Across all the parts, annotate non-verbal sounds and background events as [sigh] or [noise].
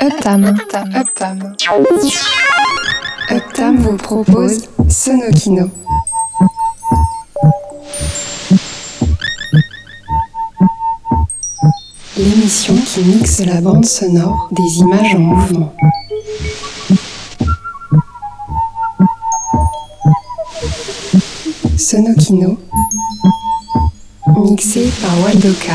Uptam. Uptam. Uptam vous propose Sonokino. L'émission qui mixe la bande sonore des images en mouvement. Sonokino, mixé par Waldoka.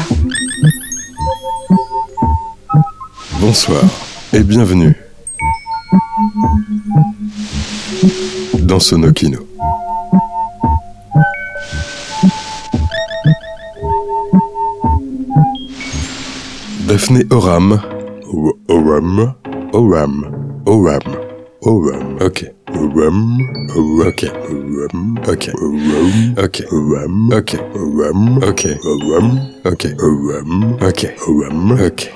Bonsoir et bienvenue dans Sonokino. Daphné Oram, Oram, Oram, Oram, Oram, ok. Ok. Ok. Ok. Ok. Ok. Ok. Ok. Ok.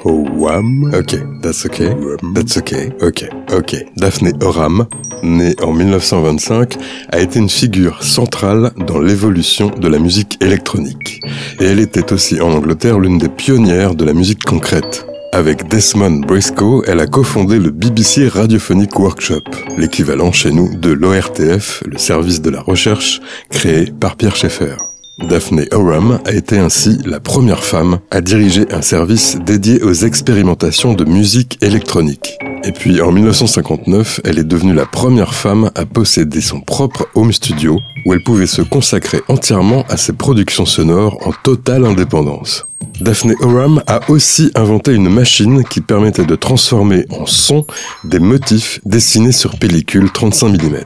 Ok. That's okay. That's okay. Ok. Ok. Daphné Oram, née en 1925, a été une figure centrale dans l'évolution de la musique électronique. Et elle était aussi en Angleterre l'une des pionnières de la musique concrète. Avec Desmond Briscoe, elle a cofondé le BBC Radiophonic Workshop, l'équivalent chez nous de l'ORTF, le service de la recherche créé par Pierre Schaeffer. Daphne Oram a été ainsi la première femme à diriger un service dédié aux expérimentations de musique électronique. Et puis en 1959, elle est devenue la première femme à posséder son propre home studio où elle pouvait se consacrer entièrement à ses productions sonores en totale indépendance. Daphne Oram a aussi inventé une machine qui permettait de transformer en son des motifs dessinés sur pellicule 35 mm.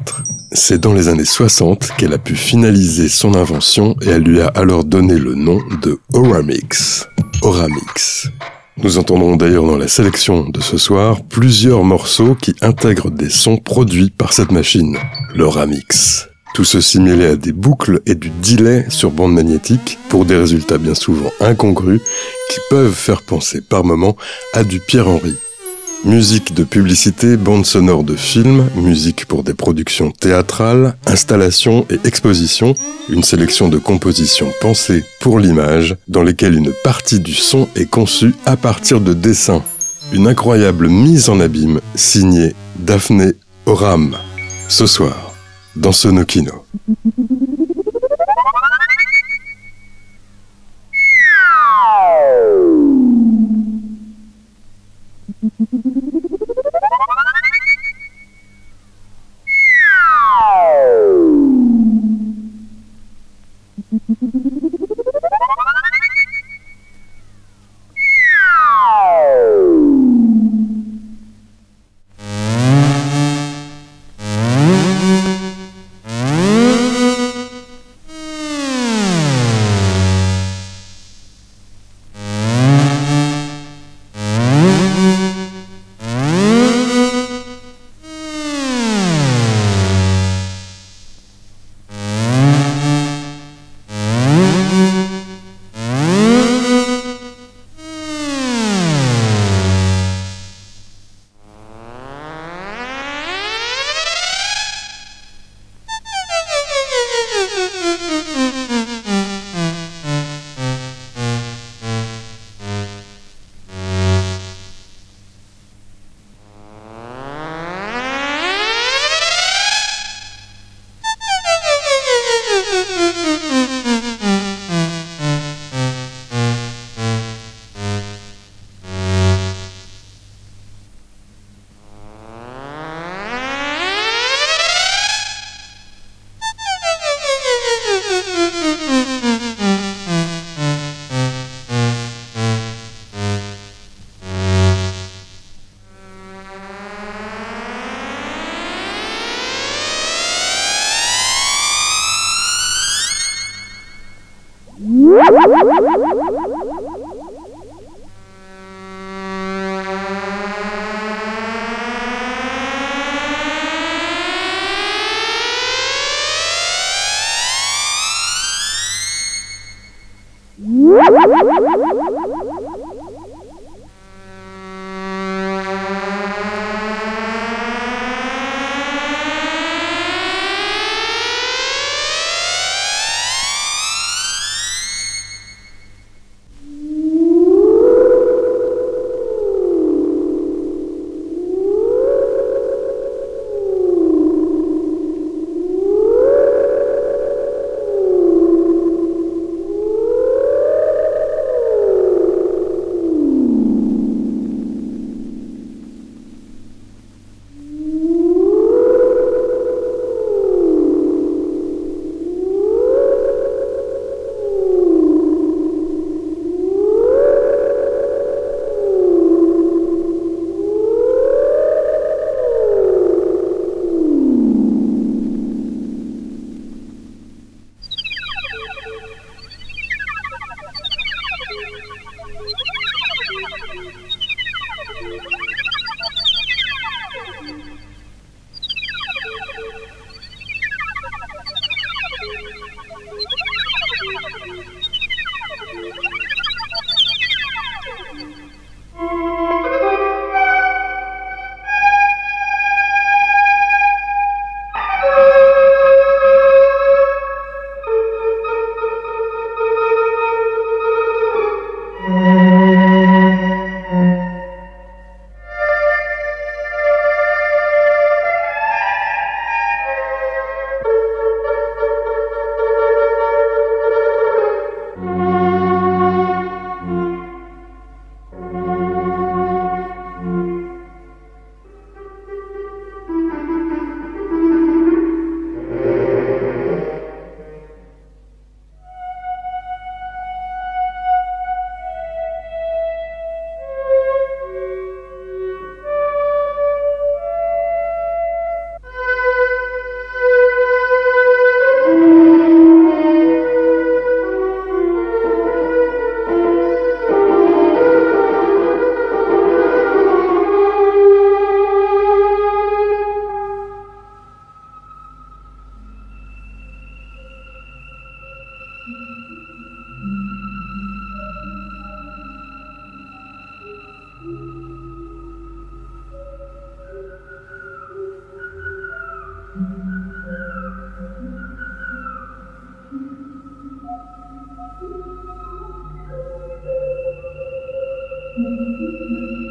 C'est dans les années 60 qu'elle a pu finaliser son invention et elle lui a alors donné le nom de Oramix. Oramix. Nous entendrons d'ailleurs dans la sélection de ce soir plusieurs morceaux qui intègrent des sons produits par cette machine, l'Oramix. Tout ceci mêlé à des boucles et du delay sur bande magnétique pour des résultats bien souvent incongrus qui peuvent faire penser par moments à du Pierre Henry. Musique de publicité, bande sonore de films, musique pour des productions théâtrales, installations et expositions, une sélection de compositions pensées pour l'image, dans lesquelles une partie du son est conçue à partir de dessins. Une incroyable mise en abîme signée Daphné Oram. Ce soir, dans ce Nokino. [laughs] Música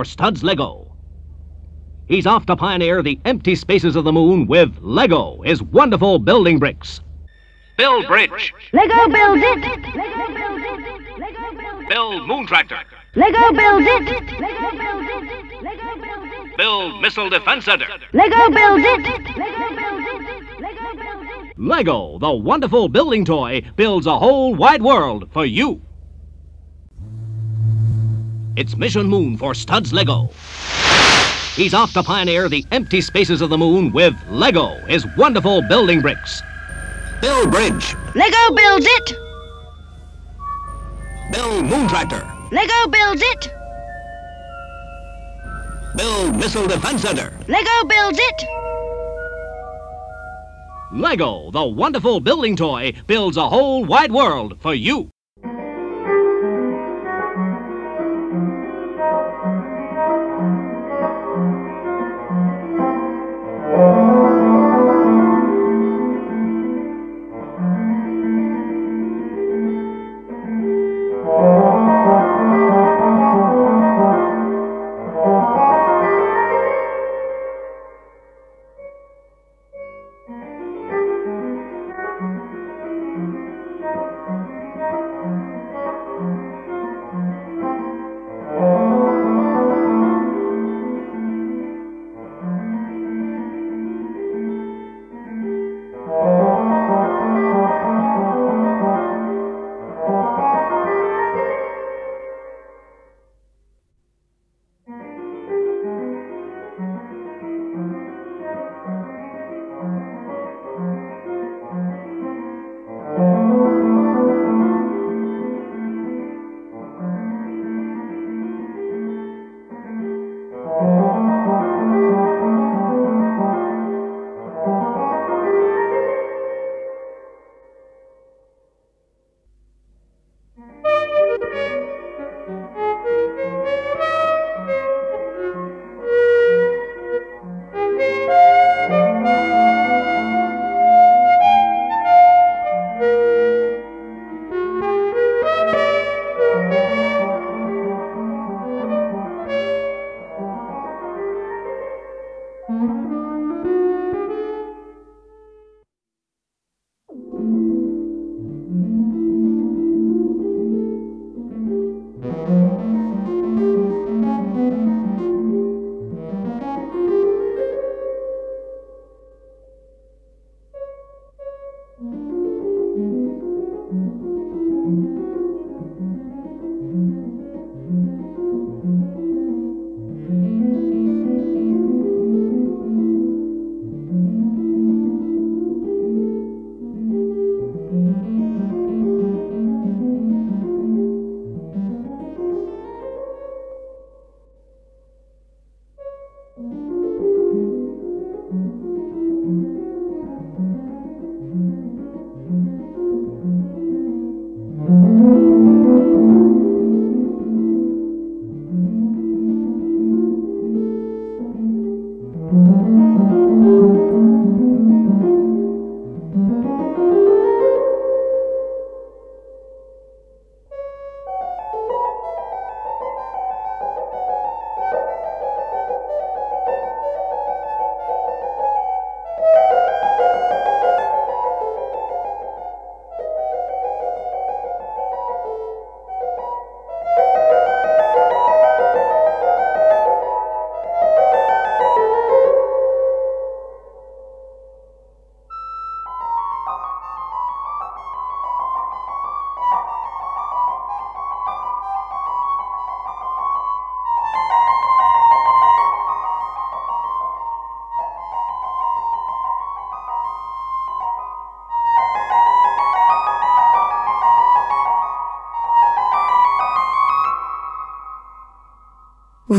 for Studs Lego. He's off to pioneer the empty spaces of the moon with Lego, his wonderful building bricks. Build bridge. Lego build it. Lego builds it. Lego builds it. Build moon tractor. Lego builds it. Lego builds it. Lego builds it. Build missile defense center. Lego build. Lego builds it. Lego builds it. Lego, the wonderful building toy, builds a whole wide world for you. It's Mission Moon for Studs Lego. He's off to pioneer the empty spaces of the moon with Lego, his wonderful building bricks. Build bridge. Lego builds it. Build moon tractor. Lego builds it. Build missile defense center. Lego builds it. Lego, the wonderful building toy, builds a whole wide world for you.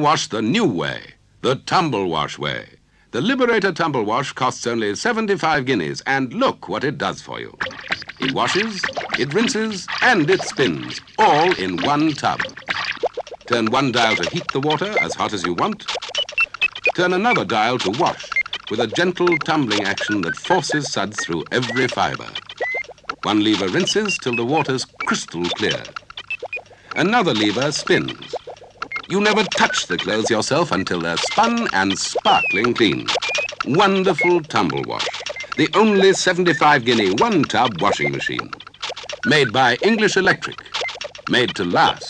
Wash the new way, the tumble wash way. The Liberator Tumble Wash costs only 75 guineas, and look what it does for you. It washes, it rinses, and it spins, all in one tub. Turn one dial to heat the water as hot as you want. Turn another dial to wash, with a gentle tumbling action that forces suds through every fiber. One lever rinses till the water's crystal clear. Another lever spins. You never touch the clothes yourself until they're spun and sparkling clean. Wonderful tumble wash. The only 75 guinea one tub washing machine. Made by English Electric. Made to last.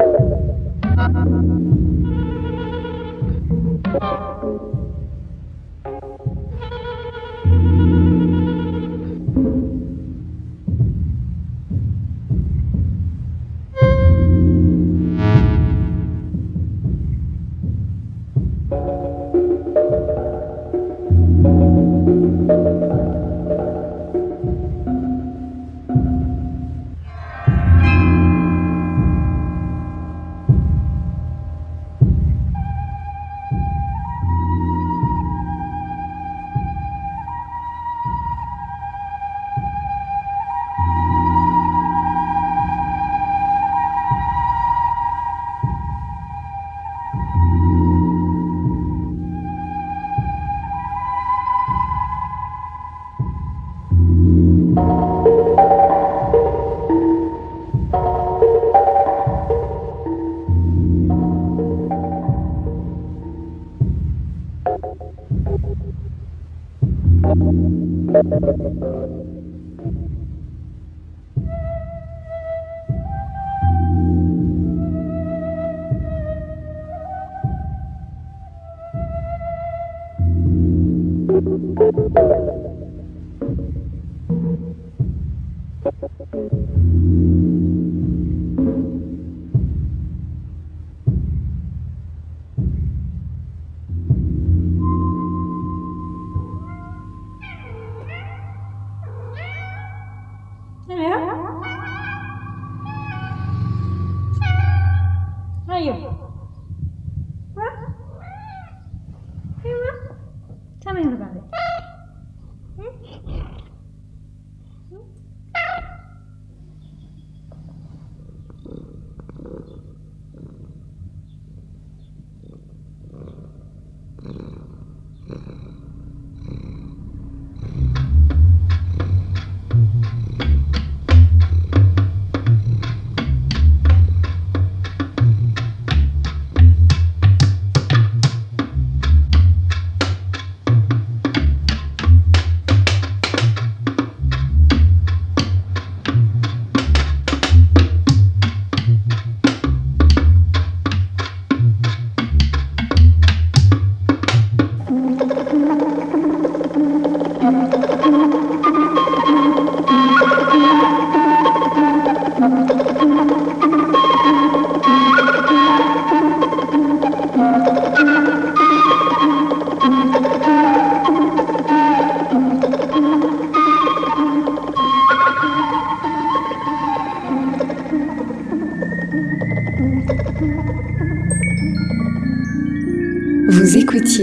Thank you. grande.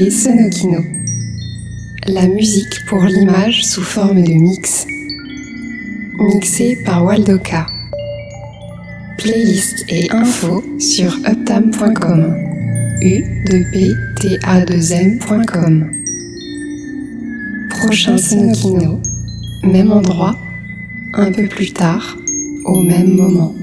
Sonokino, la musique pour l'image sous forme de mix, mixé par Waldoka. Playlist et infos sur uptam.com, u 2 p t a 2 m.com. Prochain Sonokino, même endroit, un peu plus tard, au même moment.